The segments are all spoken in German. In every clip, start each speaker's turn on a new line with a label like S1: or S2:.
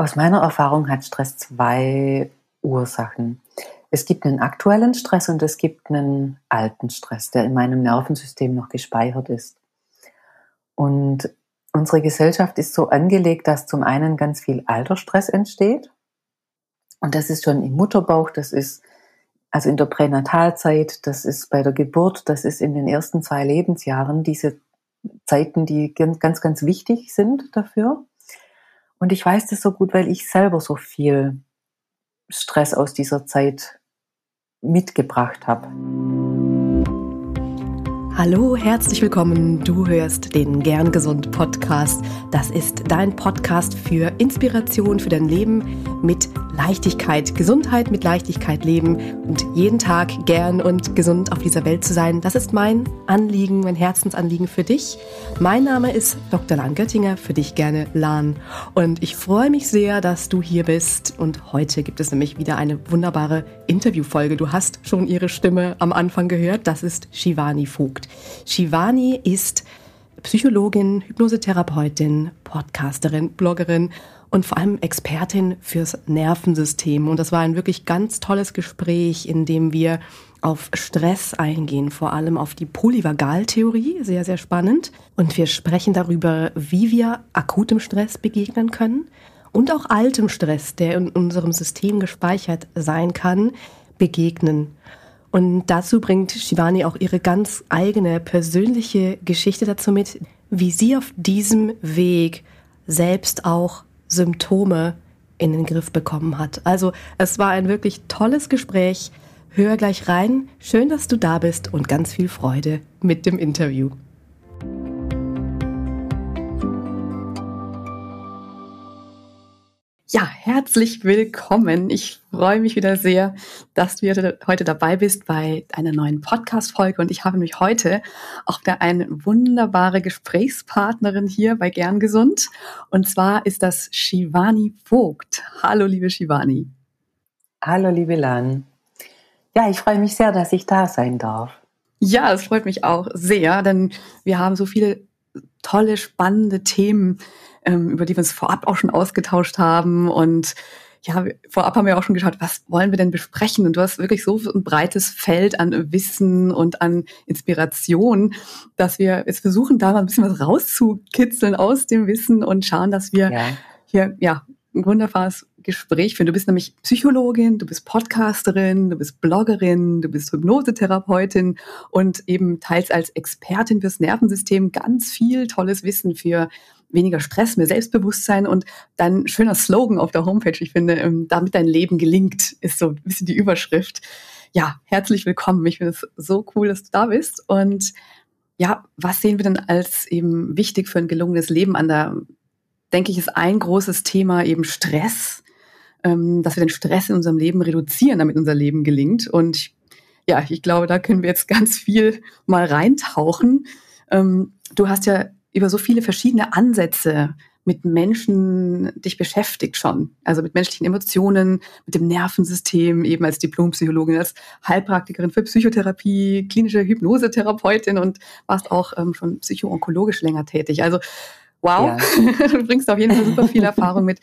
S1: Aus meiner Erfahrung hat Stress zwei Ursachen. Es gibt einen aktuellen Stress und es gibt einen alten Stress, der in meinem Nervensystem noch gespeichert ist. Und unsere Gesellschaft ist so angelegt, dass zum einen ganz viel Altersstress entsteht. Und das ist schon im Mutterbauch, das ist also in der Pränatalzeit, das ist bei der Geburt, das ist in den ersten zwei Lebensjahren, diese Zeiten, die ganz, ganz wichtig sind dafür. Und ich weiß das so gut, weil ich selber so viel Stress aus dieser Zeit mitgebracht habe.
S2: Hallo, herzlich willkommen. Du hörst den Gern Gesund Podcast. Das ist dein Podcast für Inspiration für dein Leben mit Leichtigkeit, Gesundheit mit Leichtigkeit leben und jeden Tag gern und gesund auf dieser Welt zu sein. Das ist mein Anliegen, mein Herzensanliegen für dich. Mein Name ist Dr. Lan Göttinger, für dich gerne Lan. Und ich freue mich sehr, dass du hier bist. Und heute gibt es nämlich wieder eine wunderbare Interviewfolge. Du hast schon ihre Stimme am Anfang gehört. Das ist Shivani Vogt. Shivani ist Psychologin, Hypnosetherapeutin, Podcasterin, Bloggerin und vor allem Expertin fürs Nervensystem. Und das war ein wirklich ganz tolles Gespräch, in dem wir auf Stress eingehen, vor allem auf die Polyvagaltheorie, sehr, sehr spannend. Und wir sprechen darüber, wie wir akutem Stress begegnen können und auch altem Stress, der in unserem System gespeichert sein kann, begegnen. Und dazu bringt Shivani auch ihre ganz eigene persönliche Geschichte dazu mit, wie sie auf diesem Weg selbst auch Symptome in den Griff bekommen hat. Also es war ein wirklich tolles Gespräch. Hör gleich rein. Schön, dass du da bist und ganz viel Freude mit dem Interview. Ja, herzlich willkommen. Ich freue mich wieder sehr, dass du heute dabei bist bei einer neuen Podcast-Folge. Und ich habe mich heute auch wieder eine wunderbare Gesprächspartnerin hier bei Gern Gesund. Und zwar ist das Shivani Vogt. Hallo, liebe Shivani.
S1: Hallo, liebe Lan. Ja, ich freue mich sehr, dass ich da sein darf.
S2: Ja, es freut mich auch sehr, denn wir haben so viele tolle, spannende Themen ähm, über die wir uns vorab auch schon ausgetauscht haben. Und ja, vorab haben wir auch schon geschaut, was wollen wir denn besprechen? Und du hast wirklich so ein breites Feld an Wissen und an Inspiration, dass wir jetzt versuchen, da mal ein bisschen was rauszukitzeln aus dem Wissen und schauen, dass wir ja. hier ja ein wunderbares Gespräch führen. Du bist nämlich Psychologin, du bist Podcasterin, du bist Bloggerin, du bist Hypnosetherapeutin und eben teils als Expertin fürs Nervensystem ganz viel tolles Wissen für weniger Stress, mehr Selbstbewusstsein und dann schöner Slogan auf der Homepage. Ich finde, ähm, damit dein Leben gelingt, ist so ein bisschen die Überschrift. Ja, herzlich willkommen. Ich finde es so cool, dass du da bist. Und ja, was sehen wir denn als eben wichtig für ein gelungenes Leben an? Da denke ich, ist ein großes Thema eben Stress, ähm, dass wir den Stress in unserem Leben reduzieren, damit unser Leben gelingt. Und ja, ich glaube, da können wir jetzt ganz viel mal reintauchen. Ähm, du hast ja über so viele verschiedene Ansätze mit Menschen dich beschäftigt schon. Also mit menschlichen Emotionen, mit dem Nervensystem, eben als Diplompsychologin, als Heilpraktikerin für Psychotherapie, klinische Hypnosetherapeutin und warst auch ähm, schon psychoonkologisch länger tätig. Also wow, ja. du bringst auf jeden Fall super viel Erfahrung mit.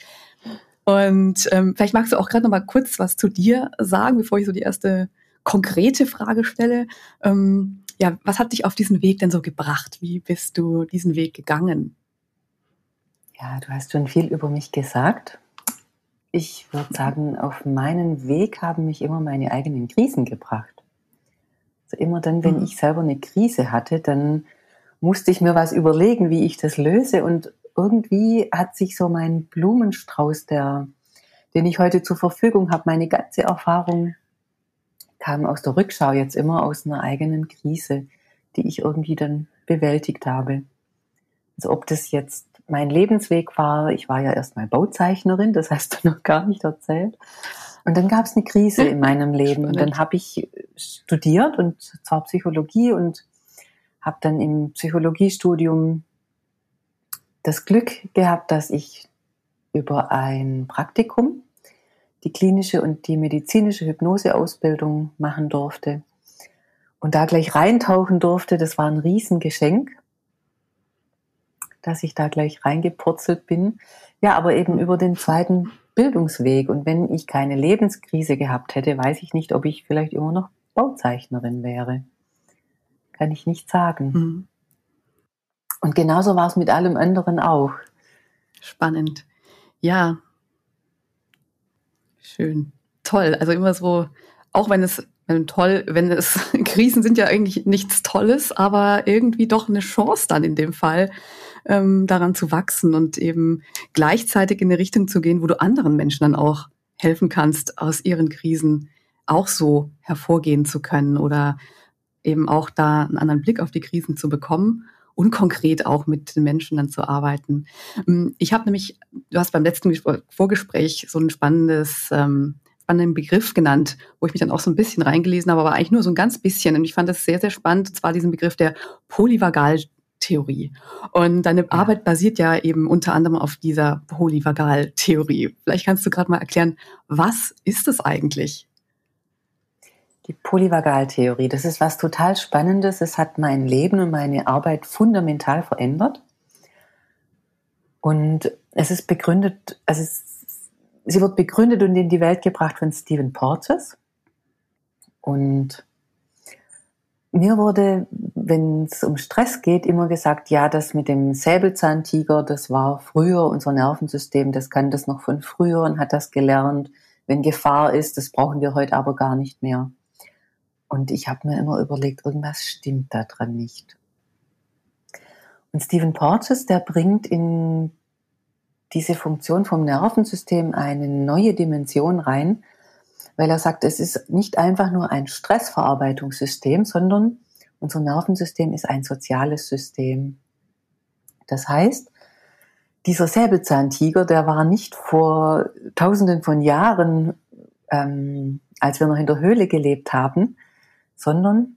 S2: Und ähm, vielleicht magst du auch gerade noch mal kurz was zu dir sagen, bevor ich so die erste konkrete Frage stelle. Ähm, ja, was hat dich auf diesen Weg denn so gebracht? Wie bist du diesen Weg gegangen?
S1: Ja, du hast schon viel über mich gesagt. Ich würde sagen, auf meinen Weg haben mich immer meine eigenen Krisen gebracht. Also immer dann, wenn mhm. ich selber eine Krise hatte, dann musste ich mir was überlegen, wie ich das löse. Und irgendwie hat sich so mein Blumenstrauß, der, den ich heute zur Verfügung habe, meine ganze Erfahrung kam aus der Rückschau jetzt immer aus einer eigenen Krise, die ich irgendwie dann bewältigt habe. Also ob das jetzt mein Lebensweg war, ich war ja erstmal Bauzeichnerin, das hast du noch gar nicht erzählt. Und dann gab es eine Krise in meinem Leben und dann habe ich studiert und zwar Psychologie und habe dann im Psychologiestudium das Glück gehabt, dass ich über ein Praktikum die klinische und die medizinische Hypnoseausbildung machen durfte und da gleich reintauchen durfte. Das war ein Riesengeschenk, dass ich da gleich reingepurzelt bin. Ja, aber eben über den zweiten Bildungsweg. Und wenn ich keine Lebenskrise gehabt hätte, weiß ich nicht, ob ich vielleicht immer noch Bauzeichnerin wäre. Kann ich nicht sagen. Mhm. Und genauso war es mit allem anderen auch.
S2: Spannend. Ja. Schön. Toll. Also immer so, auch wenn es toll, wenn es Krisen sind ja eigentlich nichts Tolles, aber irgendwie doch eine Chance dann in dem Fall, ähm, daran zu wachsen und eben gleichzeitig in eine Richtung zu gehen, wo du anderen Menschen dann auch helfen kannst, aus ihren Krisen auch so hervorgehen zu können oder eben auch da einen anderen Blick auf die Krisen zu bekommen und konkret auch mit den Menschen dann zu arbeiten. Ähm, ich habe nämlich, du hast beim letzten Vorgespräch so ein spannendes ähm, spannenden Begriff genannt, wo ich mich dann auch so ein bisschen reingelesen habe, aber eigentlich nur so ein ganz bisschen. Und ich fand das sehr, sehr spannend, und zwar diesen Begriff der Polyvagaltheorie. Und deine ja. Arbeit basiert ja eben unter anderem auf dieser Polyvagaltheorie. Vielleicht kannst du gerade mal erklären, was ist es eigentlich?
S1: Die Polyvagaltheorie, das ist was total Spannendes. Es hat mein Leben und meine Arbeit fundamental verändert. Und es ist begründet, also es sie wird begründet und in die Welt gebracht von Stephen Porges. Und mir wurde, wenn es um Stress geht, immer gesagt, ja, das mit dem Säbelzahntiger, das war früher unser Nervensystem, das kann das noch von früher und hat das gelernt. Wenn Gefahr ist, das brauchen wir heute aber gar nicht mehr. Und ich habe mir immer überlegt, irgendwas stimmt da dran nicht. Und Stephen Porges, der bringt in diese Funktion vom Nervensystem eine neue Dimension rein, weil er sagt, es ist nicht einfach nur ein Stressverarbeitungssystem, sondern unser Nervensystem ist ein soziales System. Das heißt, dieser Säbelzahntiger, der war nicht vor tausenden von Jahren, ähm, als wir noch in der Höhle gelebt haben, sondern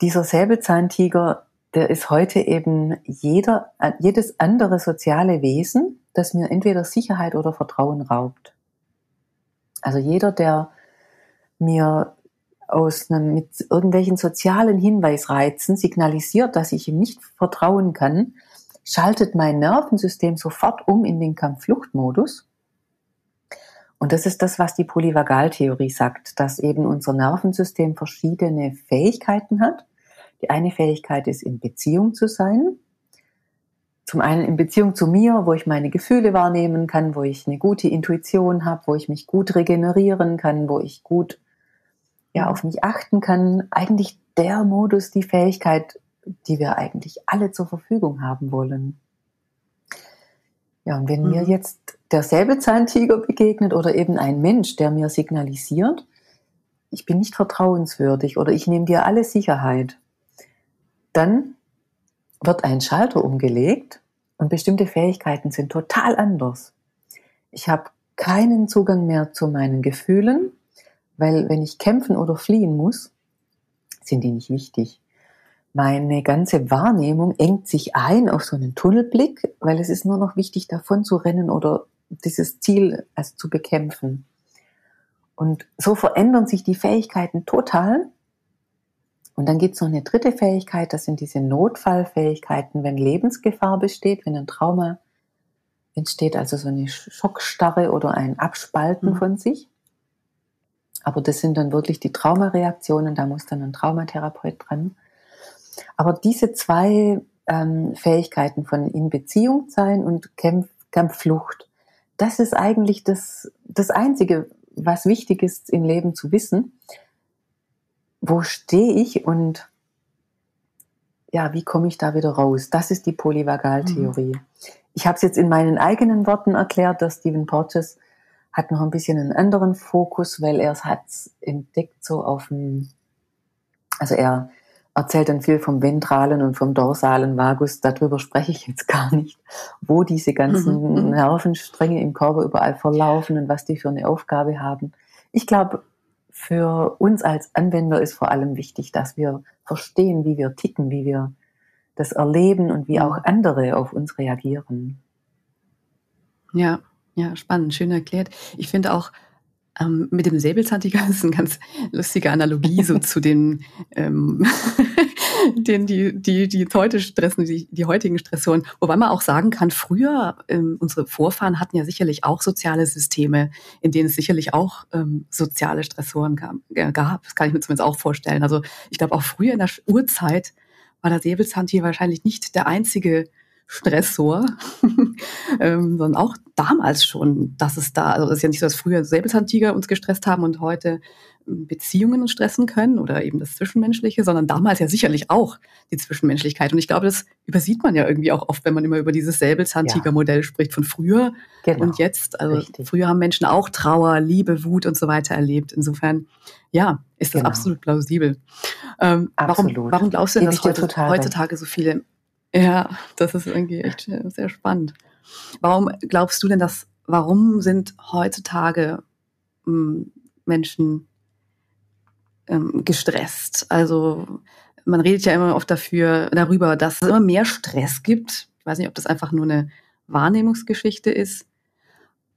S1: dieser Säbelzahntiger, der ist heute eben jeder, jedes andere soziale Wesen, das mir entweder Sicherheit oder Vertrauen raubt. Also jeder, der mir aus einem, mit irgendwelchen sozialen Hinweisreizen signalisiert, dass ich ihm nicht vertrauen kann, schaltet mein Nervensystem sofort um in den Kampffluchtmodus. Und das ist das, was die Polyvagaltheorie sagt, dass eben unser Nervensystem verschiedene Fähigkeiten hat. Die eine Fähigkeit ist, in Beziehung zu sein zum einen in Beziehung zu mir, wo ich meine Gefühle wahrnehmen kann, wo ich eine gute Intuition habe, wo ich mich gut regenerieren kann, wo ich gut ja auf mich achten kann. Eigentlich der Modus, die Fähigkeit, die wir eigentlich alle zur Verfügung haben wollen. Ja, und wenn mhm. mir jetzt der Säbelzahntiger begegnet oder eben ein Mensch, der mir signalisiert, ich bin nicht vertrauenswürdig oder ich nehme dir alle Sicherheit, dann wird ein Schalter umgelegt und bestimmte Fähigkeiten sind total anders. Ich habe keinen Zugang mehr zu meinen Gefühlen, weil wenn ich kämpfen oder fliehen muss, sind die nicht wichtig. Meine ganze Wahrnehmung engt sich ein auf so einen Tunnelblick, weil es ist nur noch wichtig, davon zu rennen oder dieses Ziel also zu bekämpfen. Und so verändern sich die Fähigkeiten total und dann gibt es noch eine dritte Fähigkeit, das sind diese Notfallfähigkeiten, wenn Lebensgefahr besteht, wenn ein Trauma entsteht, also so eine Schockstarre oder ein Abspalten mhm. von sich. Aber das sind dann wirklich die Traumareaktionen, da muss dann ein Traumatherapeut dran. Aber diese zwei ähm, Fähigkeiten von in Beziehung sein und Kämpf, Kampfflucht, das ist eigentlich das, das Einzige, was wichtig ist im Leben zu wissen wo stehe ich und ja, wie komme ich da wieder raus? Das ist die Polyvagaltheorie. Mhm. Ich habe es jetzt in meinen eigenen Worten erklärt, dass Stephen Porges hat noch ein bisschen einen anderen Fokus, weil er es hat entdeckt so auf dem, also er erzählt dann viel vom ventralen und vom dorsalen Vagus, darüber spreche ich jetzt gar nicht, wo diese ganzen mhm. mhm. Nervenstränge im Körper überall verlaufen und was die für eine Aufgabe haben. Ich glaube, für uns als Anwender ist vor allem wichtig, dass wir verstehen, wie wir ticken, wie wir das erleben und wie auch andere auf uns reagieren.
S2: Ja, ja, spannend, schön erklärt. Ich finde auch, ähm, mit dem Säbelzahntiger ist eine ganz lustige Analogie so zu den ähm, den die, die, die heute stressen, die, die heutigen Stressoren. Wobei man auch sagen kann, früher, ähm, unsere Vorfahren hatten ja sicherlich auch soziale Systeme, in denen es sicherlich auch ähm, soziale Stressoren gab, äh, gab. Das kann ich mir zumindest auch vorstellen. Also ich glaube, auch früher in der Urzeit war das Säbelzahntier wahrscheinlich nicht der einzige Stressor, ähm, sondern auch damals schon, dass es da, also es ist ja nicht so, dass früher Säbelzahntiger uns gestresst haben und heute ähm, Beziehungen uns stressen können oder eben das Zwischenmenschliche, sondern damals ja sicherlich auch die Zwischenmenschlichkeit. Und ich glaube, das übersieht man ja irgendwie auch oft, wenn man immer über dieses Säbelzahntiger-Modell spricht von früher genau. und jetzt. Also Richtig. früher haben Menschen auch Trauer, Liebe, Wut und so weiter erlebt. Insofern, ja, ist das genau. absolut plausibel. Ähm, absolut. Warum, warum glaubst du denn, dass heute, heutzutage so viele ja, das ist irgendwie echt sehr spannend. Warum glaubst du denn, dass, warum sind heutzutage hm, Menschen ähm, gestresst? Also man redet ja immer oft dafür, darüber, dass es immer mehr Stress gibt. Ich weiß nicht, ob das einfach nur eine Wahrnehmungsgeschichte ist.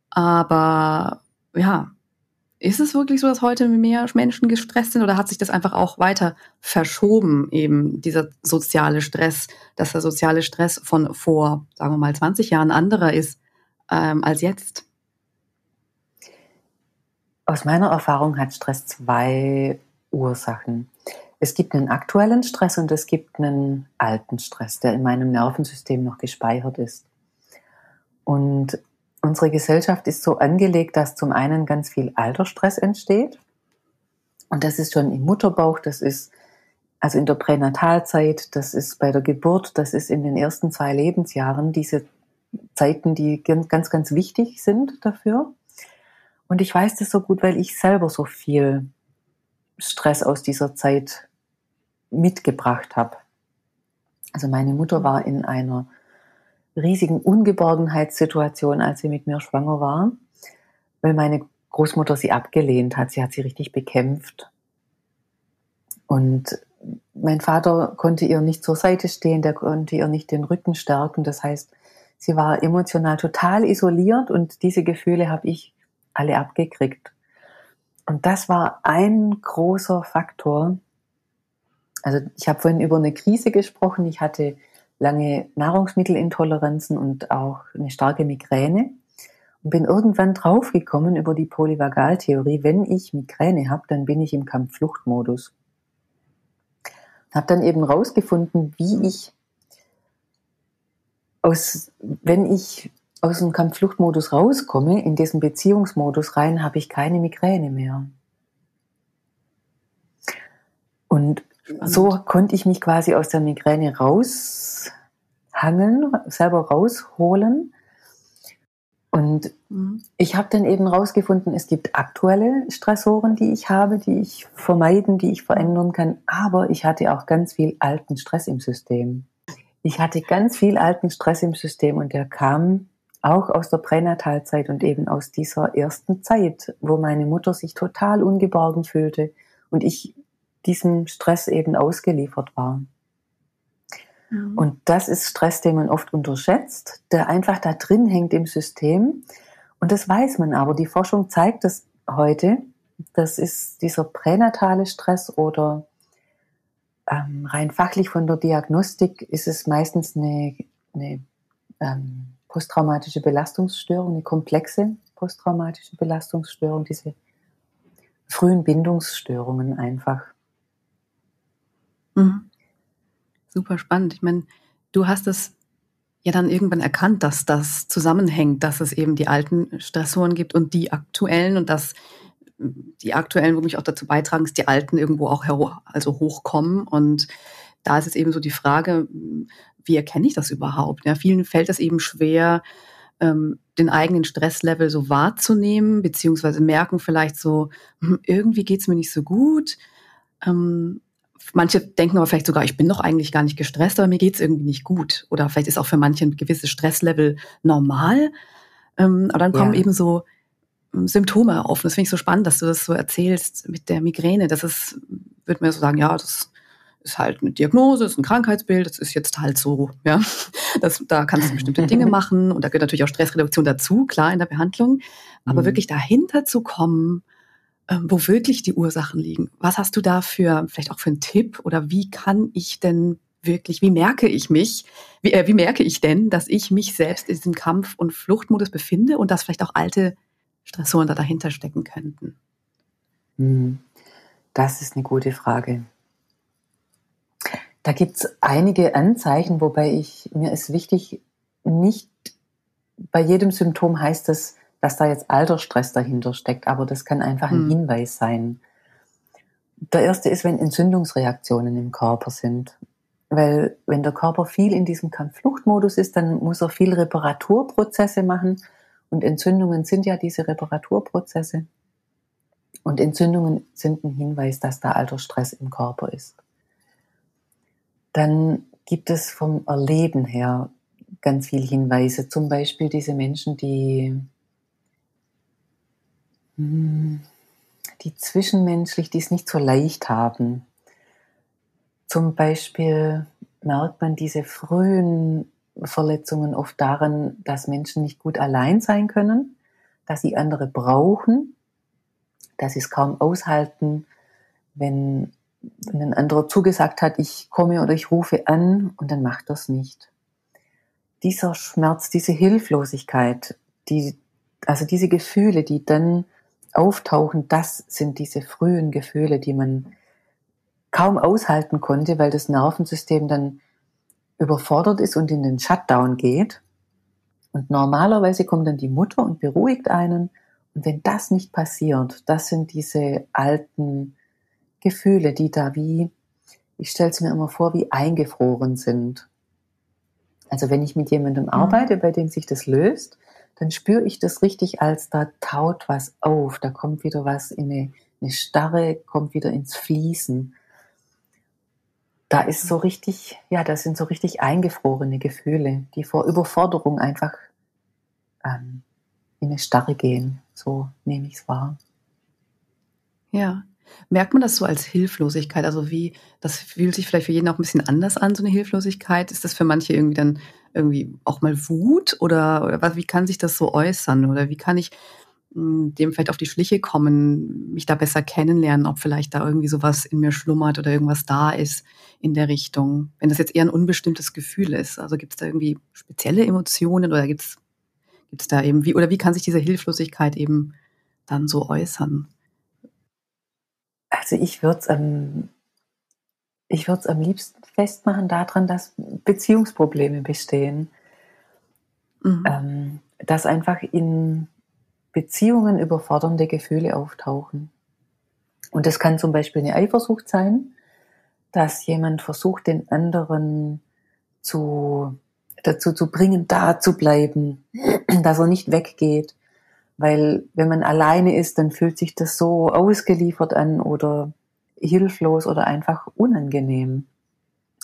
S2: Aber ja, ist es wirklich so, dass heute mehr Menschen gestresst sind oder hat sich das einfach auch weiter verschoben, eben dieser soziale Stress, dass der soziale Stress von vor, sagen wir mal, 20 Jahren anderer ist ähm, als jetzt?
S1: Aus meiner Erfahrung hat Stress zwei Ursachen. Es gibt einen aktuellen Stress und es gibt einen alten Stress, der in meinem Nervensystem noch gespeichert ist. Und unsere Gesellschaft ist so angelegt, dass zum einen ganz viel Altersstress entsteht. Und das ist schon im Mutterbauch, das ist also in der Pränatalzeit, das ist bei der Geburt, das ist in den ersten zwei Lebensjahren, diese Zeiten, die ganz, ganz wichtig sind dafür. Und ich weiß das so gut, weil ich selber so viel Stress aus dieser Zeit mitgebracht habe. Also meine Mutter war in einer riesigen Ungeborgenheitssituation, als sie mit mir schwanger war, weil meine Großmutter sie abgelehnt hat. Sie hat sie richtig bekämpft. Und mein Vater konnte ihr nicht zur Seite stehen, der konnte ihr nicht den Rücken stärken. Das heißt, sie war emotional total isoliert und diese Gefühle habe ich alle abgekriegt. Und das war ein großer Faktor. Also ich habe vorhin über eine Krise gesprochen. Ich hatte lange Nahrungsmittelintoleranzen und auch eine starke Migräne und bin irgendwann draufgekommen über die Polyvagaltheorie, wenn ich Migräne habe, dann bin ich im Kampffluchtmodus. Habe dann eben rausgefunden, wie ich aus, wenn ich aus dem Kampffluchtmodus rauskomme, in diesen Beziehungsmodus rein, habe ich keine Migräne mehr. Und Spannend. so konnte ich mich quasi aus der Migräne raushangeln, selber rausholen. Und mhm. ich habe dann eben rausgefunden, es gibt aktuelle Stressoren, die ich habe, die ich vermeiden, die ich verändern kann. Aber ich hatte auch ganz viel alten Stress im System. Ich hatte ganz viel alten Stress im System und der kam auch aus der Pränatalzeit und eben aus dieser ersten Zeit, wo meine Mutter sich total ungeborgen fühlte und ich diesem Stress eben ausgeliefert war. Mhm. Und das ist Stress, den man oft unterschätzt, der einfach da drin hängt im System. Und das weiß man aber. Die Forschung zeigt das heute. Das ist dieser pränatale Stress oder ähm, rein fachlich von der Diagnostik ist es meistens eine, eine ähm, posttraumatische Belastungsstörung, eine komplexe posttraumatische Belastungsstörung, diese frühen Bindungsstörungen einfach.
S2: Mhm. Super spannend. Ich meine, du hast es ja dann irgendwann erkannt, dass das zusammenhängt, dass es eben die alten Stressoren gibt und die aktuellen und dass die aktuellen womit auch dazu beitragen, dass die alten irgendwo auch also hochkommen. Und da ist jetzt eben so die Frage, wie erkenne ich das überhaupt? Ja, vielen fällt es eben schwer, ähm, den eigenen Stresslevel so wahrzunehmen, beziehungsweise merken vielleicht so, hm, irgendwie geht's mir nicht so gut. Ähm, Manche denken aber vielleicht sogar, ich bin doch eigentlich gar nicht gestresst, aber mir geht's irgendwie nicht gut. Oder vielleicht ist auch für manche ein gewisses Stresslevel normal. Ähm, aber dann kommen ja. eben so ähm, Symptome auf. Und das finde ich so spannend, dass du das so erzählst mit der Migräne. Das ist, würde mir so sagen, ja, das ist halt eine Diagnose, ist ein Krankheitsbild, das ist jetzt halt so, ja. Das, da kannst du bestimmte Dinge machen und da gehört natürlich auch Stressreduktion dazu, klar, in der Behandlung. Aber mhm. wirklich dahinter zu kommen, wo wirklich die Ursachen liegen. Was hast du da für, vielleicht auch für einen Tipp oder wie kann ich denn wirklich, wie merke ich mich, wie, äh, wie merke ich denn, dass ich mich selbst in diesem Kampf- und Fluchtmodus befinde und dass vielleicht auch alte Stressoren da dahinter stecken könnten?
S1: Hm, das ist eine gute Frage. Da gibt es einige Anzeichen, wobei ich, mir ist wichtig, nicht bei jedem Symptom heißt es, dass da jetzt Altersstress dahinter steckt, aber das kann einfach ein hm. Hinweis sein. Der erste ist, wenn Entzündungsreaktionen im Körper sind. Weil wenn der Körper viel in diesem Kampffluchtmodus ist, dann muss er viel Reparaturprozesse machen. Und Entzündungen sind ja diese Reparaturprozesse. Und Entzündungen sind ein Hinweis, dass da alter Stress im Körper ist. Dann gibt es vom Erleben her ganz viele Hinweise. Zum Beispiel diese Menschen, die, die zwischenmenschlich, die es nicht so leicht haben. Zum Beispiel merkt man diese frühen Verletzungen oft daran, dass Menschen nicht gut allein sein können, dass sie andere brauchen, dass sie es kaum aushalten, wenn, wenn ein anderer zugesagt hat, ich komme oder ich rufe an und dann macht das nicht. Dieser Schmerz, diese Hilflosigkeit, die, also diese Gefühle, die dann auftauchen, das sind diese frühen Gefühle, die man kaum aushalten konnte, weil das Nervensystem dann überfordert ist und in den Shutdown geht. Und normalerweise kommt dann die Mutter und beruhigt einen. Und wenn das nicht passiert, das sind diese alten Gefühle, die da wie, ich stelle es mir immer vor, wie eingefroren sind. Also wenn ich mit jemandem mhm. arbeite, bei dem sich das löst, dann spüre ich das richtig, als da taut was auf, da kommt wieder was in eine, eine Starre, kommt wieder ins Fließen da ist so richtig, ja, das sind so richtig eingefrorene Gefühle, die vor Überforderung einfach ähm, in eine Starre gehen. So nehme ich es wahr.
S2: Ja. Merkt man das so als Hilflosigkeit? Also wie, das fühlt sich vielleicht für jeden auch ein bisschen anders an, so eine Hilflosigkeit. Ist das für manche irgendwie dann irgendwie auch mal Wut oder, oder wie kann sich das so äußern? Oder wie kann ich dem vielleicht auf die Schliche kommen, mich da besser kennenlernen, ob vielleicht da irgendwie sowas in mir schlummert oder irgendwas da ist in der Richtung. Wenn das jetzt eher ein unbestimmtes Gefühl ist. Also gibt es da irgendwie spezielle Emotionen oder gibt es da eben wie oder wie kann sich diese Hilflosigkeit eben dann so äußern?
S1: Also ich würde es am ich würde es am liebsten festmachen daran, dass Beziehungsprobleme bestehen. Mhm. Ähm, dass einfach in Beziehungen überfordernde Gefühle auftauchen. Und das kann zum Beispiel eine Eifersucht sein, dass jemand versucht, den anderen zu, dazu zu bringen, da zu bleiben, dass er nicht weggeht. Weil wenn man alleine ist, dann fühlt sich das so ausgeliefert an oder hilflos oder einfach unangenehm.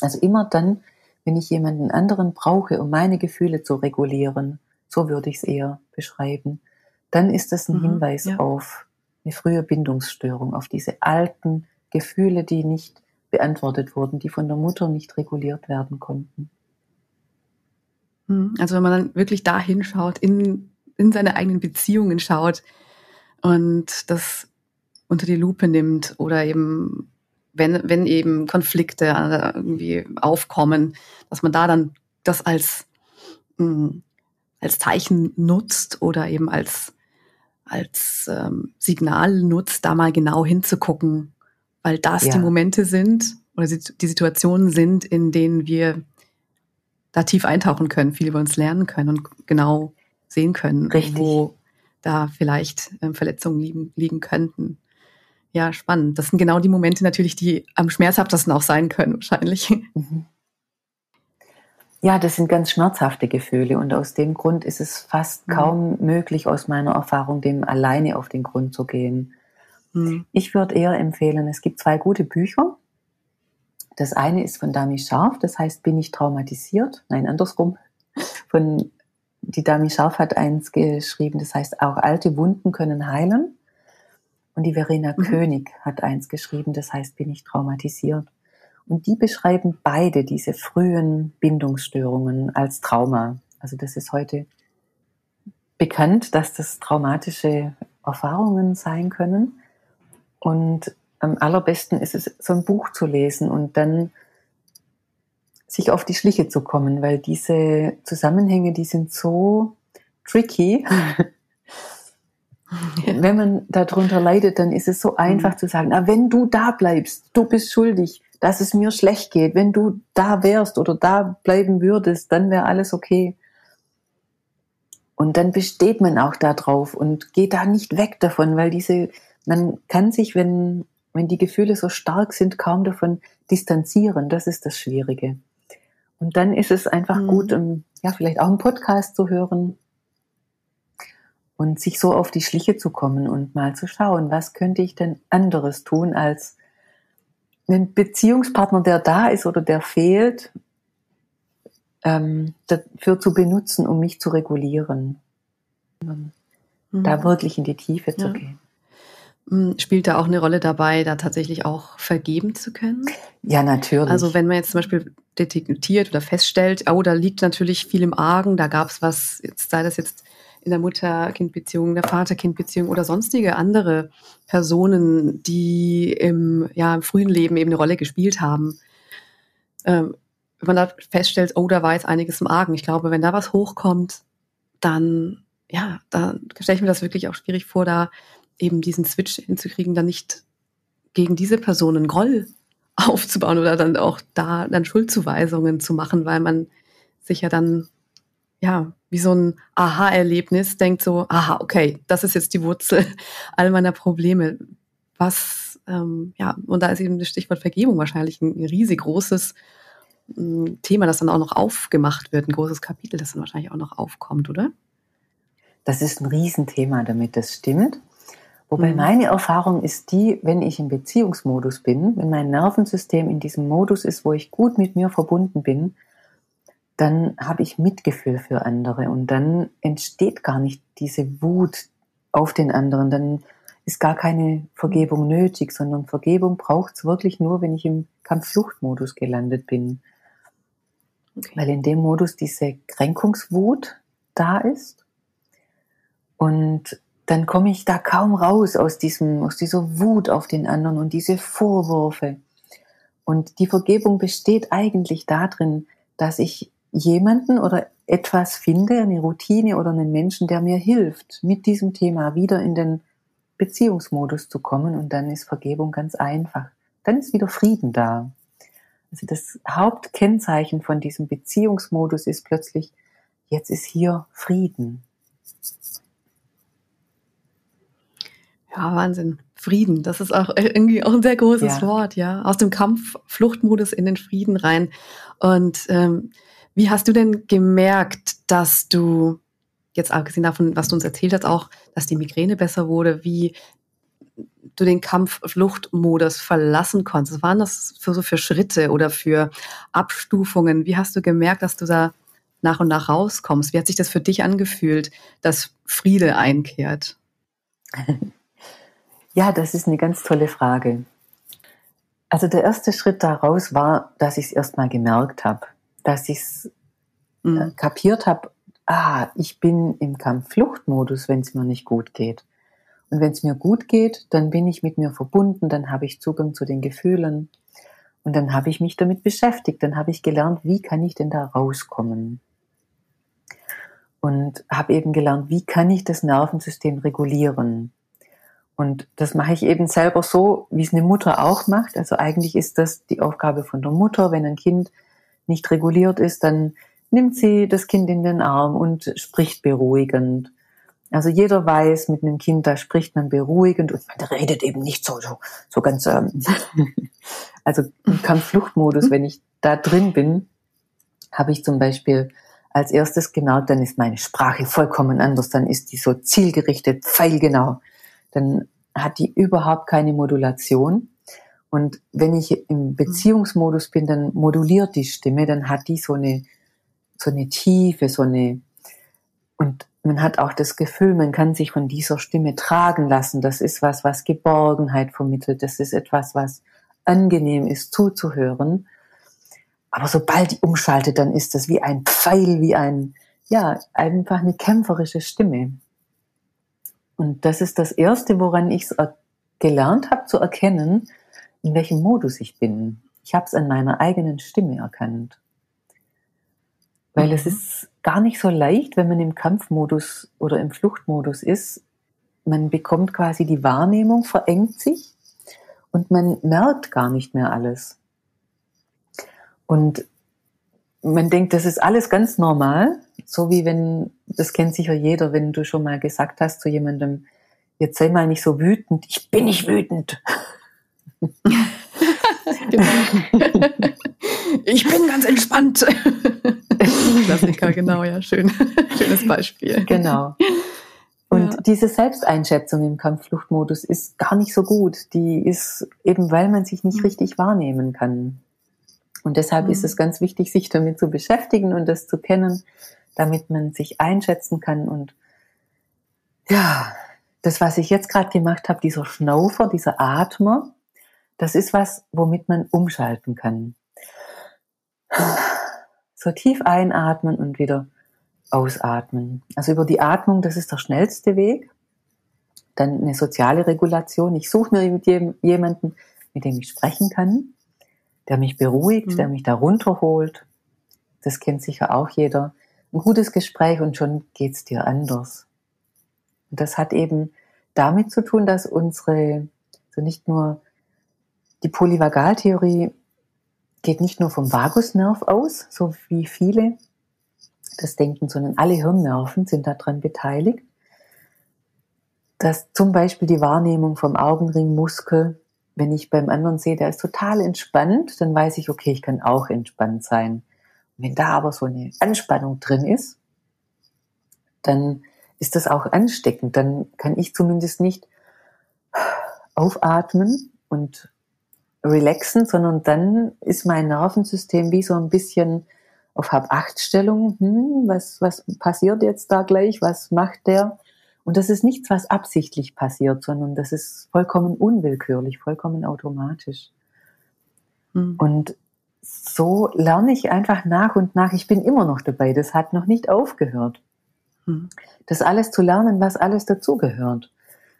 S1: Also immer dann, wenn ich jemanden anderen brauche, um meine Gefühle zu regulieren, so würde ich es eher beschreiben, dann ist das ein mhm, Hinweis ja. auf eine frühe Bindungsstörung, auf diese alten Gefühle, die nicht beantwortet wurden, die von der Mutter nicht reguliert werden konnten.
S2: Mhm, also wenn man dann wirklich da hinschaut, in, in seine eigenen Beziehungen schaut und das unter die Lupe nimmt oder eben, wenn, wenn eben Konflikte irgendwie aufkommen, dass man da dann das als, mm, als Zeichen nutzt oder eben als als ähm, Signal nutzt, da mal genau hinzugucken, weil das ja. die Momente sind oder die Situationen sind, in denen wir da tief eintauchen können, viel über uns lernen können und genau sehen können, Richtig. wo da vielleicht ähm, Verletzungen liegen, liegen könnten. Ja, spannend. Das sind genau die Momente natürlich, die am schmerzhaftesten auch sein können, wahrscheinlich. Mhm.
S1: Ja, das sind ganz schmerzhafte Gefühle und aus dem Grund ist es fast mhm. kaum möglich, aus meiner Erfahrung, dem alleine auf den Grund zu gehen. Mhm. Ich würde eher empfehlen, es gibt zwei gute Bücher. Das eine ist von Dami Scharf, das heißt Bin ich traumatisiert? Nein, andersrum. Von die Dami Scharf hat eins geschrieben, das heißt auch alte Wunden können heilen. Und die Verena mhm. König hat eins geschrieben, das heißt Bin ich traumatisiert? Und die beschreiben beide diese frühen Bindungsstörungen als Trauma. Also das ist heute bekannt, dass das traumatische Erfahrungen sein können. Und am allerbesten ist es, so ein Buch zu lesen und dann sich auf die Schliche zu kommen, weil diese Zusammenhänge, die sind so tricky. Wenn man darunter leidet, dann ist es so einfach mhm. zu sagen, na, wenn du da bleibst, du bist schuldig, dass es mir schlecht geht. Wenn du da wärst oder da bleiben würdest, dann wäre alles okay. Und dann besteht man auch da drauf und geht da nicht weg davon, weil diese, man kann sich, wenn, wenn die Gefühle so stark sind, kaum davon distanzieren. Das ist das Schwierige. Und dann ist es einfach mhm. gut, um, ja, vielleicht auch einen Podcast zu hören und sich so auf die Schliche zu kommen und mal zu schauen, was könnte ich denn anderes tun als einen Beziehungspartner, der da ist oder der fehlt, ähm, dafür zu benutzen, um mich zu regulieren. Mhm. Da wirklich in die Tiefe zu ja. gehen.
S2: Hm, spielt da auch eine Rolle dabei, da tatsächlich auch vergeben zu können?
S1: Ja, natürlich.
S2: Also wenn man jetzt zum Beispiel detektiert oder feststellt, oh, da liegt natürlich viel im Argen, da gab es was, jetzt sei das jetzt in der Mutter-Kind-Beziehung, der Vater-Kind-Beziehung oder sonstige andere Personen, die im, ja, im frühen Leben eben eine Rolle gespielt haben. Ähm, wenn man da feststellt, oh, da war jetzt einiges im Argen. Ich glaube, wenn da was hochkommt, dann, ja, da stelle ich mir das wirklich auch schwierig vor, da eben diesen Switch hinzukriegen, dann nicht gegen diese Personen Groll aufzubauen oder dann auch da dann Schuldzuweisungen zu machen, weil man sich ja dann ja, wie so ein Aha-Erlebnis, denkt so, aha, okay, das ist jetzt die Wurzel all meiner Probleme. Was, ähm, ja, und da ist eben das Stichwort Vergebung wahrscheinlich ein riesig großes äh, Thema, das dann auch noch aufgemacht wird, ein großes Kapitel, das dann wahrscheinlich auch noch aufkommt, oder?
S1: Das ist ein Riesenthema, damit das stimmt. Wobei mhm. meine Erfahrung ist die, wenn ich im Beziehungsmodus bin, wenn mein Nervensystem in diesem Modus ist, wo ich gut mit mir verbunden bin, dann habe ich Mitgefühl für andere und dann entsteht gar nicht diese Wut auf den anderen, dann ist gar keine Vergebung nötig, sondern Vergebung braucht es wirklich nur, wenn ich im Kampffluchtmodus gelandet bin. Okay. Weil in dem Modus diese Kränkungswut da ist und dann komme ich da kaum raus aus diesem, aus dieser Wut auf den anderen und diese Vorwürfe. Und die Vergebung besteht eigentlich darin, dass ich jemanden oder etwas finde, eine Routine oder einen Menschen, der mir hilft, mit diesem Thema wieder in den Beziehungsmodus zu kommen und dann ist Vergebung ganz einfach. Dann ist wieder Frieden da. Also das Hauptkennzeichen von diesem Beziehungsmodus ist plötzlich, jetzt ist hier Frieden.
S2: Ja, Wahnsinn. Frieden, das ist auch irgendwie auch ein sehr großes ja. Wort, ja. Aus dem Kampf, Fluchtmodus in den Frieden rein. Und ähm, wie hast du denn gemerkt, dass du, jetzt abgesehen davon, was du uns erzählt hast, auch, dass die Migräne besser wurde, wie du den Kampf-Flucht-Modus verlassen konntest? Was waren das für so für Schritte oder für Abstufungen? Wie hast du gemerkt, dass du da nach und nach rauskommst? Wie hat sich das für dich angefühlt, dass Friede einkehrt?
S1: Ja, das ist eine ganz tolle Frage. Also der erste Schritt daraus war, dass ich es erstmal gemerkt habe dass ich es äh, mhm. kapiert habe, ah, ich bin im Kampffluchtmodus, wenn es mir nicht gut geht. Und wenn es mir gut geht, dann bin ich mit mir verbunden, dann habe ich Zugang zu den Gefühlen und dann habe ich mich damit beschäftigt, dann habe ich gelernt, wie kann ich denn da rauskommen? Und habe eben gelernt, wie kann ich das Nervensystem regulieren? Und das mache ich eben selber so, wie es eine Mutter auch macht. Also eigentlich ist das die Aufgabe von der Mutter, wenn ein Kind nicht reguliert ist, dann nimmt sie das Kind in den Arm und spricht beruhigend. Also jeder weiß, mit einem Kind, da spricht man beruhigend und man redet eben nicht so, so, so ganz, ähm, also im Kampffluchtmodus, wenn ich da drin bin, habe ich zum Beispiel als erstes gemerkt, dann ist meine Sprache vollkommen anders, dann ist die so zielgerichtet, pfeilgenau. Dann hat die überhaupt keine Modulation. Und wenn ich im mhm. Beziehungsmodus bin, dann moduliert die Stimme, dann hat die so eine, so eine Tiefe, so eine, und man hat auch das Gefühl, man kann sich von dieser Stimme tragen lassen. Das ist was, was Geborgenheit vermittelt. Das ist etwas, was angenehm ist zuzuhören. Aber sobald die umschaltet, dann ist das wie ein Pfeil, wie ein, ja, einfach eine kämpferische Stimme. Und das ist das Erste, woran ich es gelernt habe zu erkennen, in welchem Modus ich bin. Ich habe es an meiner eigenen Stimme erkannt. Weil mhm. es ist gar nicht so leicht, wenn man im Kampfmodus oder im Fluchtmodus ist. Man bekommt quasi die Wahrnehmung, verengt sich und man merkt gar nicht mehr alles. Und man denkt, das ist alles ganz normal, so wie wenn, das kennt sicher jeder, wenn du schon mal gesagt hast zu jemandem, jetzt sei mal nicht so wütend, ich bin nicht wütend.
S2: genau. ich bin ganz entspannt. Klassiker, genau, ja, schön. Schönes Beispiel.
S1: Genau. Und ja. diese Selbsteinschätzung im Kampffluchtmodus ist gar nicht so gut. Die ist eben, weil man sich nicht mhm. richtig wahrnehmen kann. Und deshalb mhm. ist es ganz wichtig, sich damit zu beschäftigen und das zu kennen, damit man sich einschätzen kann. Und ja, das, was ich jetzt gerade gemacht habe, dieser Schnaufer, dieser Atmer, das ist was, womit man umschalten kann. So tief einatmen und wieder ausatmen. Also über die Atmung, das ist der schnellste Weg. Dann eine soziale Regulation. Ich suche mir mit jemanden, mit dem ich sprechen kann, der mich beruhigt, mhm. der mich da runterholt. Das kennt sicher auch jeder. Ein gutes Gespräch und schon geht's dir anders. Und das hat eben damit zu tun, dass unsere, so nicht nur die Polyvagaltheorie geht nicht nur vom Vagusnerv aus, so wie viele das denken, sondern alle Hirnnerven sind daran beteiligt, dass zum Beispiel die Wahrnehmung vom Augenringmuskel, wenn ich beim anderen sehe, der ist total entspannt, dann weiß ich, okay, ich kann auch entspannt sein. Und wenn da aber so eine Anspannung drin ist, dann ist das auch ansteckend. Dann kann ich zumindest nicht aufatmen und relaxen, sondern dann ist mein Nervensystem wie so ein bisschen auf Hab-Acht-Stellung. Hm, was, was passiert jetzt da gleich? Was macht der? Und das ist nichts, was absichtlich passiert, sondern das ist vollkommen unwillkürlich, vollkommen automatisch. Mhm. Und so lerne ich einfach nach und nach. Ich bin immer noch dabei. Das hat noch nicht aufgehört. Mhm. Das alles zu lernen, was alles dazugehört.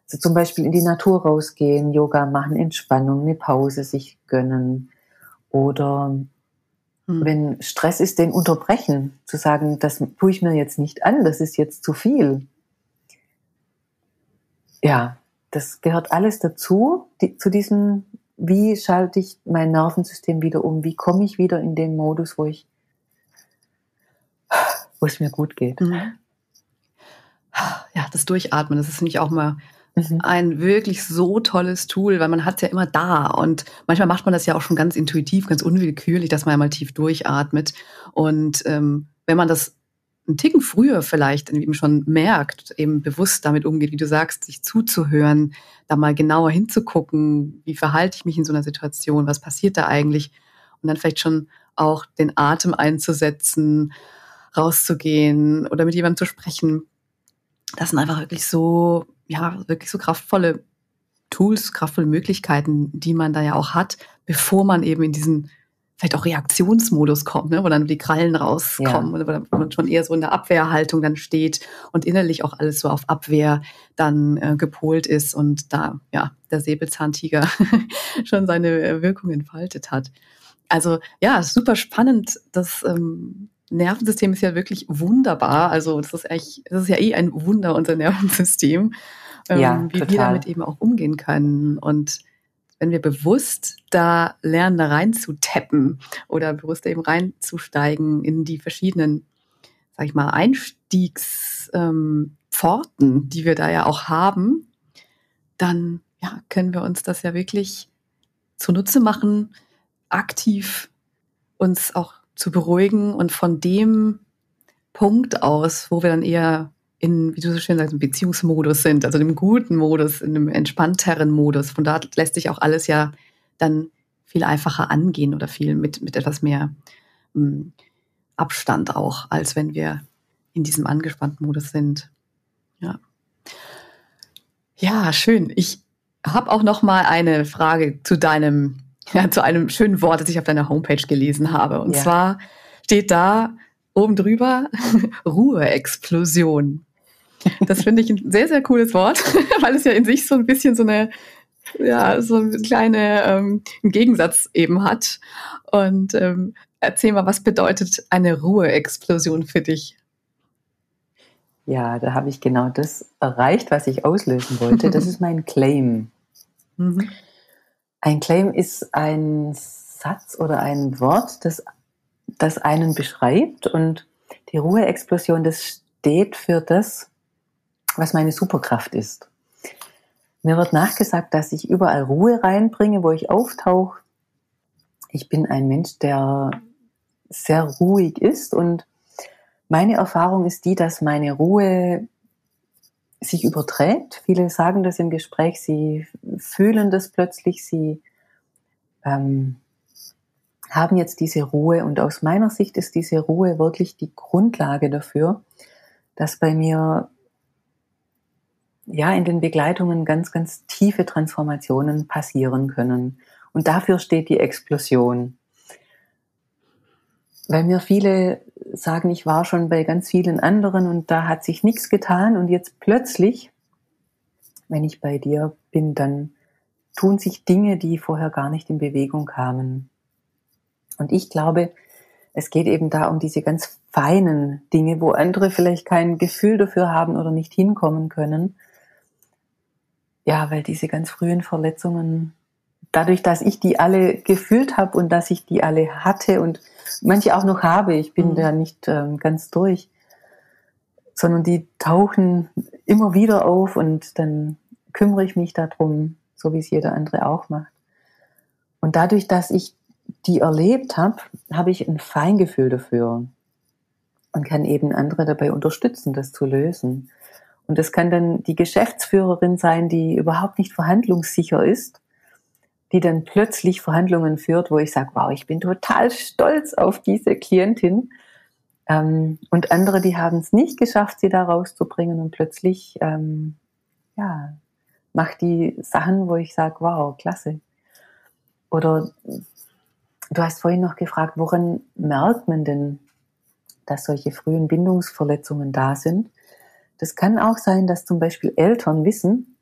S1: Also zum Beispiel in die Natur rausgehen, Yoga machen, Entspannung, eine Pause sich gönnen oder hm. wenn Stress ist, den unterbrechen, zu sagen, das tue ich mir jetzt nicht an, das ist jetzt zu viel. Ja, das gehört alles dazu, die, zu diesem, wie schalte ich mein Nervensystem wieder um, wie komme ich wieder in den Modus, wo ich, wo es mir gut geht. Mhm.
S2: Ja, das Durchatmen, das ist nämlich auch mal Mhm. Ein wirklich so tolles Tool, weil man hat ja immer da und manchmal macht man das ja auch schon ganz intuitiv, ganz unwillkürlich, dass man ja mal tief durchatmet. Und ähm, wenn man das einen Ticken früher vielleicht eben schon merkt, eben bewusst damit umgeht, wie du sagst, sich zuzuhören, da mal genauer hinzugucken, wie verhalte ich mich in so einer Situation, was passiert da eigentlich und dann vielleicht schon auch den Atem einzusetzen, rauszugehen oder mit jemandem zu sprechen. Das sind einfach wirklich so ja, wirklich so kraftvolle Tools, kraftvolle Möglichkeiten, die man da ja auch hat, bevor man eben in diesen vielleicht auch Reaktionsmodus kommt, ne, wo dann die Krallen rauskommen ja. oder wo man schon eher so in der Abwehrhaltung dann steht und innerlich auch alles so auf Abwehr dann äh, gepolt ist und da ja der Säbelzahntiger schon seine äh, Wirkung entfaltet hat. Also ja, super spannend, das ähm, Nervensystem ist ja wirklich wunderbar. Also das ist eigentlich, das ist ja eh ein Wunder, unser Nervensystem, ähm, ja, wie total. wir damit eben auch umgehen können. Und wenn wir bewusst da lernen, da rein zu tappen oder bewusst eben reinzusteigen in die verschiedenen, sag ich mal, Einstiegspforten, ähm, die wir da ja auch haben, dann ja, können wir uns das ja wirklich zunutze machen, aktiv uns auch zu beruhigen und von dem Punkt aus, wo wir dann eher in, wie du so schön sagst, im Beziehungsmodus sind, also dem guten Modus, in dem entspannteren Modus. Von da lässt sich auch alles ja dann viel einfacher angehen oder viel mit, mit etwas mehr ähm, Abstand auch, als wenn wir in diesem angespannten Modus sind. Ja. Ja, schön. Ich habe auch noch mal eine Frage zu deinem ja, zu einem schönen Wort, das ich auf deiner Homepage gelesen habe. Und ja. zwar steht da oben drüber Ruheexplosion. Das finde ich ein sehr, sehr cooles Wort, weil es ja in sich so ein bisschen so eine ja, so ein kleine ähm, Gegensatz eben hat. Und ähm, erzähl mal, was bedeutet eine Ruheexplosion für dich?
S1: Ja, da habe ich genau das erreicht, was ich auslösen wollte. Das ist mein Claim. Mhm. Ein Claim ist ein Satz oder ein Wort, das, das einen beschreibt. Und die Ruheexplosion, das steht für das, was meine Superkraft ist. Mir wird nachgesagt, dass ich überall Ruhe reinbringe, wo ich auftauche. Ich bin ein Mensch, der sehr ruhig ist und meine Erfahrung ist die, dass meine Ruhe sich überträgt. Viele sagen das im Gespräch, sie fühlen das plötzlich, sie ähm, haben jetzt diese Ruhe. Und aus meiner Sicht ist diese Ruhe wirklich die Grundlage dafür, dass bei mir ja in den Begleitungen ganz, ganz tiefe Transformationen passieren können. Und dafür steht die Explosion. Weil mir viele sagen, ich war schon bei ganz vielen anderen und da hat sich nichts getan und jetzt plötzlich, wenn ich bei dir bin, dann tun sich Dinge, die vorher gar nicht in Bewegung kamen. Und ich glaube, es geht eben da um diese ganz feinen Dinge, wo andere vielleicht kein Gefühl dafür haben oder nicht hinkommen können. Ja, weil diese ganz frühen Verletzungen, dadurch, dass ich die alle gefühlt habe und dass ich die alle hatte und manche auch noch habe, ich bin mhm. da nicht ähm, ganz durch, sondern die tauchen immer wieder auf und dann kümmere ich mich darum, so wie es jeder andere auch macht. Und dadurch, dass ich die erlebt habe, habe ich ein Feingefühl dafür und kann eben andere dabei unterstützen, das zu lösen. Und das kann dann die Geschäftsführerin sein, die überhaupt nicht verhandlungssicher ist, die dann plötzlich Verhandlungen führt, wo ich sage, wow, ich bin total stolz auf diese Klientin. Ähm, und andere, die haben es nicht geschafft, sie da rauszubringen und plötzlich, ähm, ja, macht die Sachen, wo ich sage, wow, klasse. Oder du hast vorhin noch gefragt, woran merkt man denn, dass solche frühen Bindungsverletzungen da sind? Das kann auch sein, dass zum Beispiel Eltern wissen,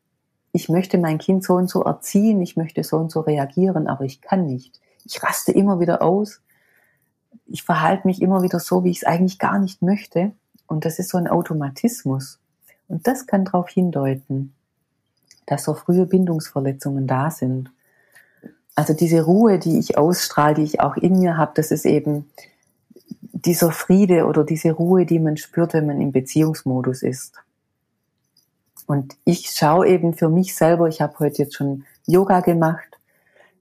S1: ich möchte mein Kind so und so erziehen, ich möchte so und so reagieren, aber ich kann nicht. Ich raste immer wieder aus. Ich verhalte mich immer wieder so, wie ich es eigentlich gar nicht möchte. Und das ist so ein Automatismus. Und das kann darauf hindeuten, dass so frühe Bindungsverletzungen da sind. Also diese Ruhe, die ich ausstrahle, die ich auch in mir habe, das ist eben dieser Friede oder diese Ruhe, die man spürt, wenn man im Beziehungsmodus ist. Und ich schaue eben für mich selber, ich habe heute jetzt schon Yoga gemacht,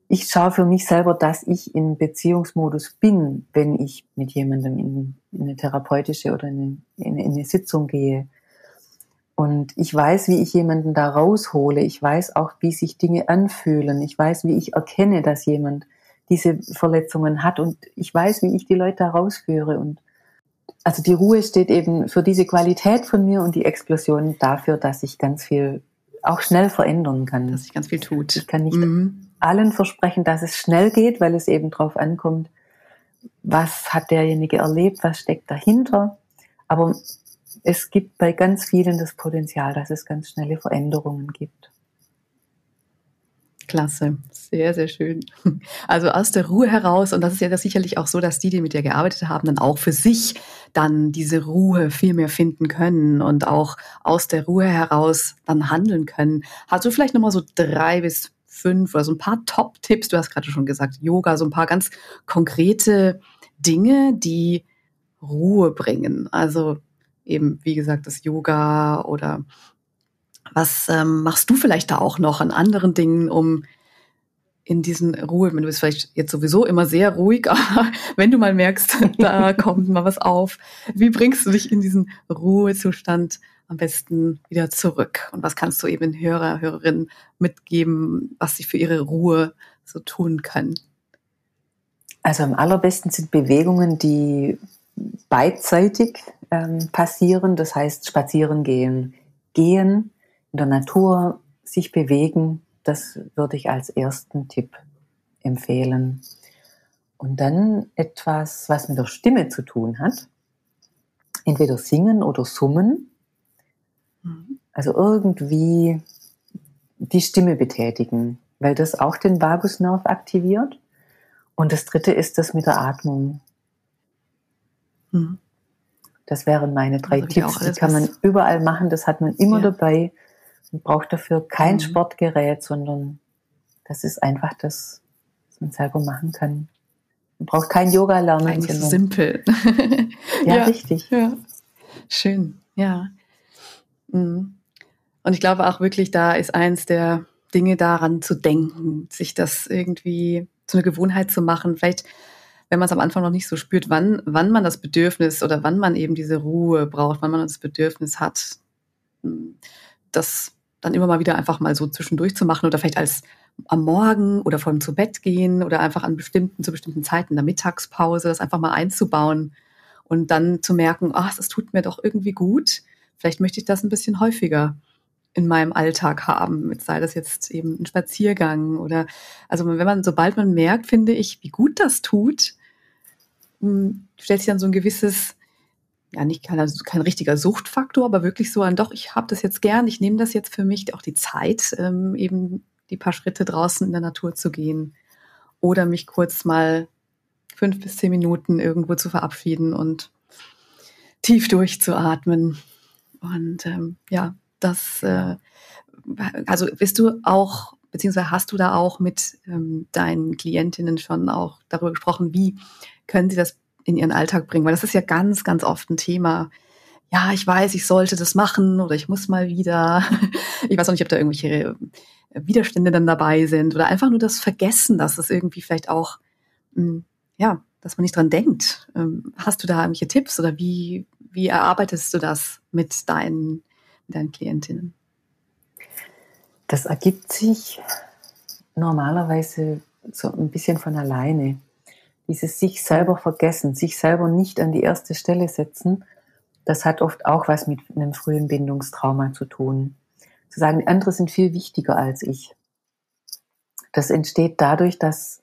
S1: ich schaue für mich selber, dass ich in Beziehungsmodus bin, wenn ich mit jemandem in, in eine therapeutische oder in eine, in eine Sitzung gehe. Und ich weiß, wie ich jemanden da raushole. Ich weiß auch, wie sich Dinge anfühlen. Ich weiß, wie ich erkenne, dass jemand diese Verletzungen hat. Und ich weiß, wie ich die Leute da rausführe. Und also die Ruhe steht eben für diese Qualität von mir und die Explosion dafür, dass ich ganz viel auch schnell verändern kann.
S2: Dass sich ganz viel tut.
S1: Ich kann nicht mhm. allen versprechen, dass es schnell geht, weil es eben drauf ankommt, was hat derjenige erlebt, was steckt dahinter. Aber es gibt bei ganz vielen das Potenzial, dass es ganz schnelle Veränderungen gibt.
S2: Klasse, sehr, sehr schön. Also aus der Ruhe heraus, und das ist ja das sicherlich auch so, dass die, die mit dir gearbeitet haben, dann auch für sich dann diese Ruhe viel mehr finden können und auch aus der Ruhe heraus dann handeln können. Hast du vielleicht nochmal so drei bis fünf oder so ein paar Top-Tipps? Du hast gerade schon gesagt, Yoga, so ein paar ganz konkrete Dinge, die Ruhe bringen. Also eben, wie gesagt, das Yoga oder was ähm, machst du vielleicht da auch noch an anderen Dingen, um in diesen Ruhe, wenn du bist vielleicht jetzt sowieso immer sehr ruhig, aber wenn du mal merkst, da kommt mal was auf, wie bringst du dich in diesen Ruhezustand am besten wieder zurück? Und was kannst du eben Hörer, Hörerinnen mitgeben, was sie für ihre Ruhe so tun können?
S1: Also am allerbesten sind Bewegungen, die beidseitig ähm, passieren. Das heißt, spazieren gehen, gehen in der Natur, sich bewegen. Das würde ich als ersten Tipp empfehlen. Und dann etwas, was mit der Stimme zu tun hat. Entweder singen oder summen. Mhm. Also irgendwie die Stimme betätigen. weil das auch den Vagusnerv aktiviert. Und das dritte ist das mit der Atmung. Mhm. Das wären meine drei also Tipps. Die kann man überall machen, das hat man immer ja. dabei. Man braucht dafür kein mhm. Sportgerät, sondern das ist einfach das, was man selber machen kann. Man braucht kein Yoga lernen.
S2: Eigentlich so simpel.
S1: ja, ja, richtig.
S2: Ja. Schön, ja. Mhm. Und ich glaube auch wirklich, da ist eins der Dinge daran zu denken, sich das irgendwie zu einer Gewohnheit zu machen. Vielleicht, wenn man es am Anfang noch nicht so spürt, wann, wann man das Bedürfnis oder wann man eben diese Ruhe braucht, wann man das Bedürfnis hat, das dann immer mal wieder einfach mal so zwischendurch zu machen oder vielleicht als am Morgen oder vor dem zu Bett gehen oder einfach an bestimmten, zu bestimmten Zeiten der Mittagspause, das einfach mal einzubauen und dann zu merken, ach, das tut mir doch irgendwie gut. Vielleicht möchte ich das ein bisschen häufiger in meinem Alltag haben, sei das jetzt eben ein Spaziergang oder, also wenn man, sobald man merkt, finde ich, wie gut das tut, hm, stellt sich dann so ein gewisses, ja nicht kein, also kein richtiger Suchtfaktor, aber wirklich so ein, doch, ich habe das jetzt gern, ich nehme das jetzt für mich, auch die Zeit, ähm, eben die paar Schritte draußen in der Natur zu gehen oder mich kurz mal fünf bis zehn Minuten irgendwo zu verabschieden und tief durchzuatmen. Und ähm, ja, das, äh, also bist du auch, beziehungsweise hast du da auch mit ähm, deinen Klientinnen schon auch darüber gesprochen, wie können sie das in ihren Alltag bringen? Weil das ist ja ganz, ganz oft ein Thema. Ja, ich weiß, ich sollte das machen oder ich muss mal wieder. Ich weiß auch nicht, ob da irgendwelche äh, Widerstände dann dabei sind oder einfach nur das Vergessen, dass es irgendwie vielleicht auch, hm, ja, dass man nicht dran denkt. Ähm, hast du da irgendwelche Tipps oder wie, wie erarbeitest du das mit deinen deinen Klientinnen?
S1: Das ergibt sich normalerweise so ein bisschen von alleine. Dieses sich selber vergessen, sich selber nicht an die erste Stelle setzen, das hat oft auch was mit einem frühen Bindungstrauma zu tun. Zu sagen, andere sind viel wichtiger als ich. Das entsteht dadurch, dass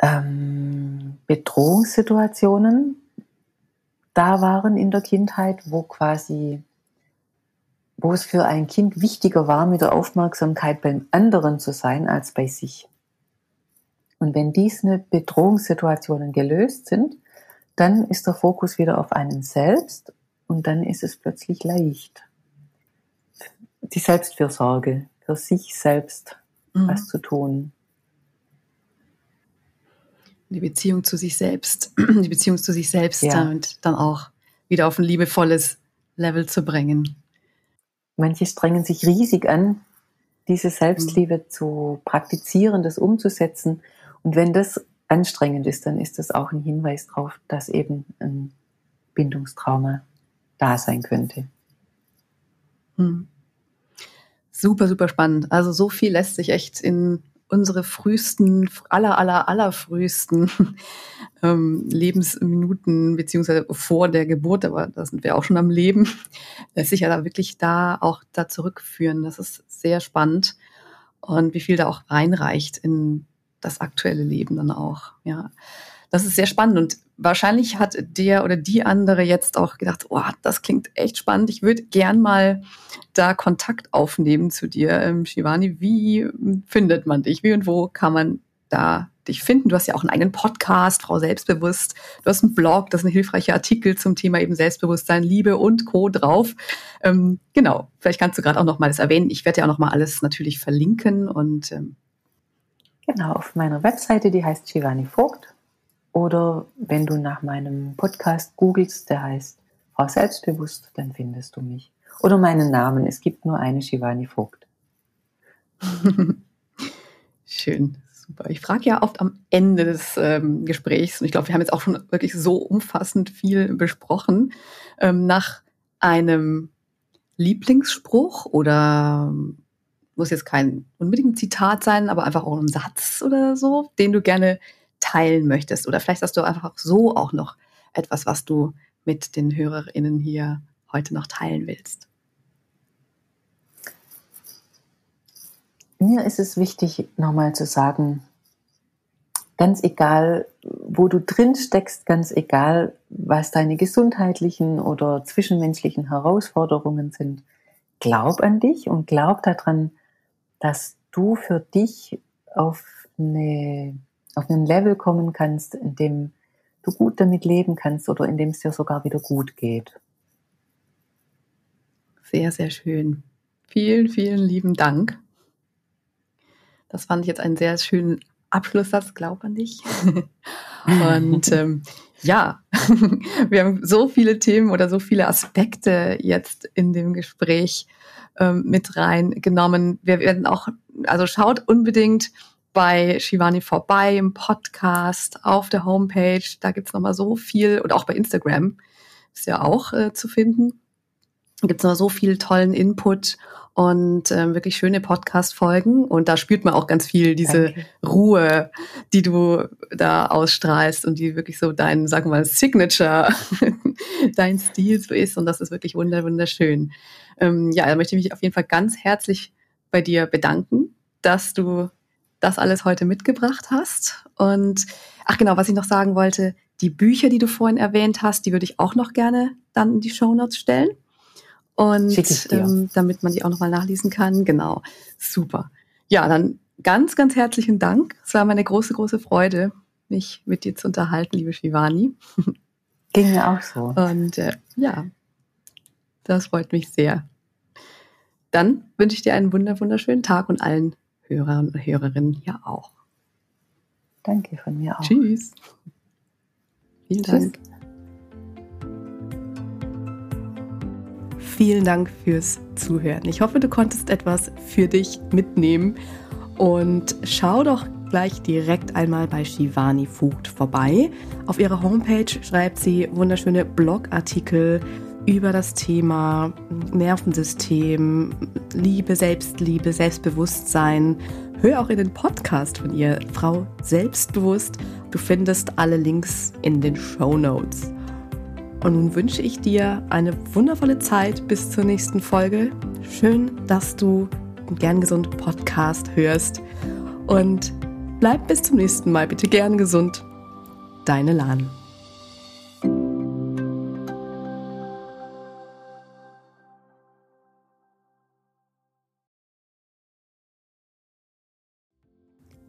S1: ähm, Bedrohungssituationen da waren in der Kindheit, wo quasi wo es für ein Kind wichtiger war, mit der Aufmerksamkeit beim anderen zu sein als bei sich. Und wenn diese Bedrohungssituationen gelöst sind, dann ist der Fokus wieder auf einen selbst und dann ist es plötzlich leicht. Die Selbstfürsorge, für sich selbst mhm. was zu tun.
S2: Die Beziehung zu sich selbst, die Beziehung zu sich selbst ja. und dann auch wieder auf ein liebevolles Level zu bringen.
S1: Manche strengen sich riesig an, diese Selbstliebe mhm. zu praktizieren, das umzusetzen. Und wenn das anstrengend ist, dann ist das auch ein Hinweis darauf, dass eben ein Bindungstrauma da sein könnte.
S2: Mhm. Super, super spannend. Also so viel lässt sich echt in unsere frühesten, aller, aller, aller frühesten ähm, Lebensminuten, beziehungsweise vor der Geburt, aber da sind wir auch schon am Leben, lässt sich ja da wirklich da auch da zurückführen. Das ist sehr spannend und wie viel da auch reinreicht in das aktuelle Leben dann auch. Ja, das ist sehr spannend und wahrscheinlich hat der oder die andere jetzt auch gedacht, oh, das klingt echt spannend. Ich würde gern mal da Kontakt aufnehmen zu dir, ähm, Shivani. Wie findet man dich? Wie und wo kann man da dich finden? Du hast ja auch einen eigenen Podcast, Frau Selbstbewusst. Du hast einen Blog, das sind hilfreiche Artikel zum Thema eben Selbstbewusstsein, Liebe und Co. drauf. Ähm, genau, vielleicht kannst du gerade auch noch mal das erwähnen. Ich werde ja auch noch mal alles natürlich verlinken und ähm,
S1: Genau, auf meiner Webseite, die heißt Shivani Vogt oder wenn du nach meinem Podcast googelst, der heißt Frau Selbstbewusst, dann findest du mich. Oder meinen Namen. Es gibt nur eine Shivani Vogt.
S2: Schön, super. Ich frage ja oft am Ende des ähm, Gesprächs, und ich glaube, wir haben jetzt auch schon wirklich so umfassend viel besprochen, ähm, nach einem Lieblingsspruch oder muss jetzt kein unbedingt Zitat sein, aber einfach auch ein Satz oder so, den du gerne teilen möchtest. Oder vielleicht hast du einfach so auch noch etwas, was du mit den HörerInnen hier heute noch teilen willst.
S1: Mir ist es wichtig, nochmal zu sagen, ganz egal, wo du drin steckst, ganz egal, was deine gesundheitlichen oder zwischenmenschlichen Herausforderungen sind, glaub an dich und glaub daran, dass du für dich auf, eine, auf einen Level kommen kannst, in dem du gut damit leben kannst oder in dem es dir sogar wieder gut geht.
S2: Sehr, sehr schön. Vielen, vielen lieben Dank. Das fand ich jetzt einen sehr schönen Abschlusssatz, glaub an dich. Und ähm, ja, wir haben so viele Themen oder so viele Aspekte jetzt in dem Gespräch ähm, mit reingenommen. Wir werden auch, also schaut unbedingt bei Shivani vorbei im Podcast, auf der Homepage. Da gibt's noch mal so viel und auch bei Instagram ist ja auch äh, zu finden. Da gibt's noch so viel tollen Input und ähm, wirklich schöne Podcast-Folgen. Und da spürt man auch ganz viel diese Danke. Ruhe, die du da ausstrahlst und die wirklich so dein, sagen wir mal, Signature, dein Stil so ist. Und das ist wirklich wunderschön. Ähm, ja, da möchte ich mich auf jeden Fall ganz herzlich bei dir bedanken, dass du das alles heute mitgebracht hast. Und ach genau, was ich noch sagen wollte, die Bücher, die du vorhin erwähnt hast, die würde ich auch noch gerne dann in die Show Notes stellen. Und ähm, damit man die auch nochmal nachlesen kann. Genau. Super. Ja, dann ganz, ganz herzlichen Dank. Es war meine große, große Freude, mich mit dir zu unterhalten, liebe Shivani.
S1: Ging mir auch so.
S2: Und äh, ja, das freut mich sehr. Dann wünsche ich dir einen wunderschönen Tag und allen Hörern und Hörerinnen ja auch.
S1: Danke von mir auch.
S2: Tschüss. Vielen Tschüss. Vielen Dank fürs Zuhören. Ich hoffe, du konntest etwas für dich mitnehmen und schau doch gleich direkt einmal bei Shivani Vogt vorbei. Auf ihrer Homepage schreibt sie wunderschöne Blogartikel über das Thema Nervensystem, Liebe, Selbstliebe, Selbstbewusstsein. Hör auch in den Podcast von ihr, Frau Selbstbewusst. Du findest alle Links in den Show Notes. Und nun wünsche ich dir eine wundervolle Zeit bis zur nächsten Folge. Schön, dass du den Gern Gesund Podcast hörst. Und bleib bis zum nächsten Mal bitte gern gesund. Deine Lahn.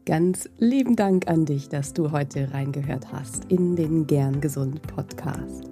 S2: Ganz lieben Dank an dich, dass du heute reingehört hast in den Gern Gesund Podcast.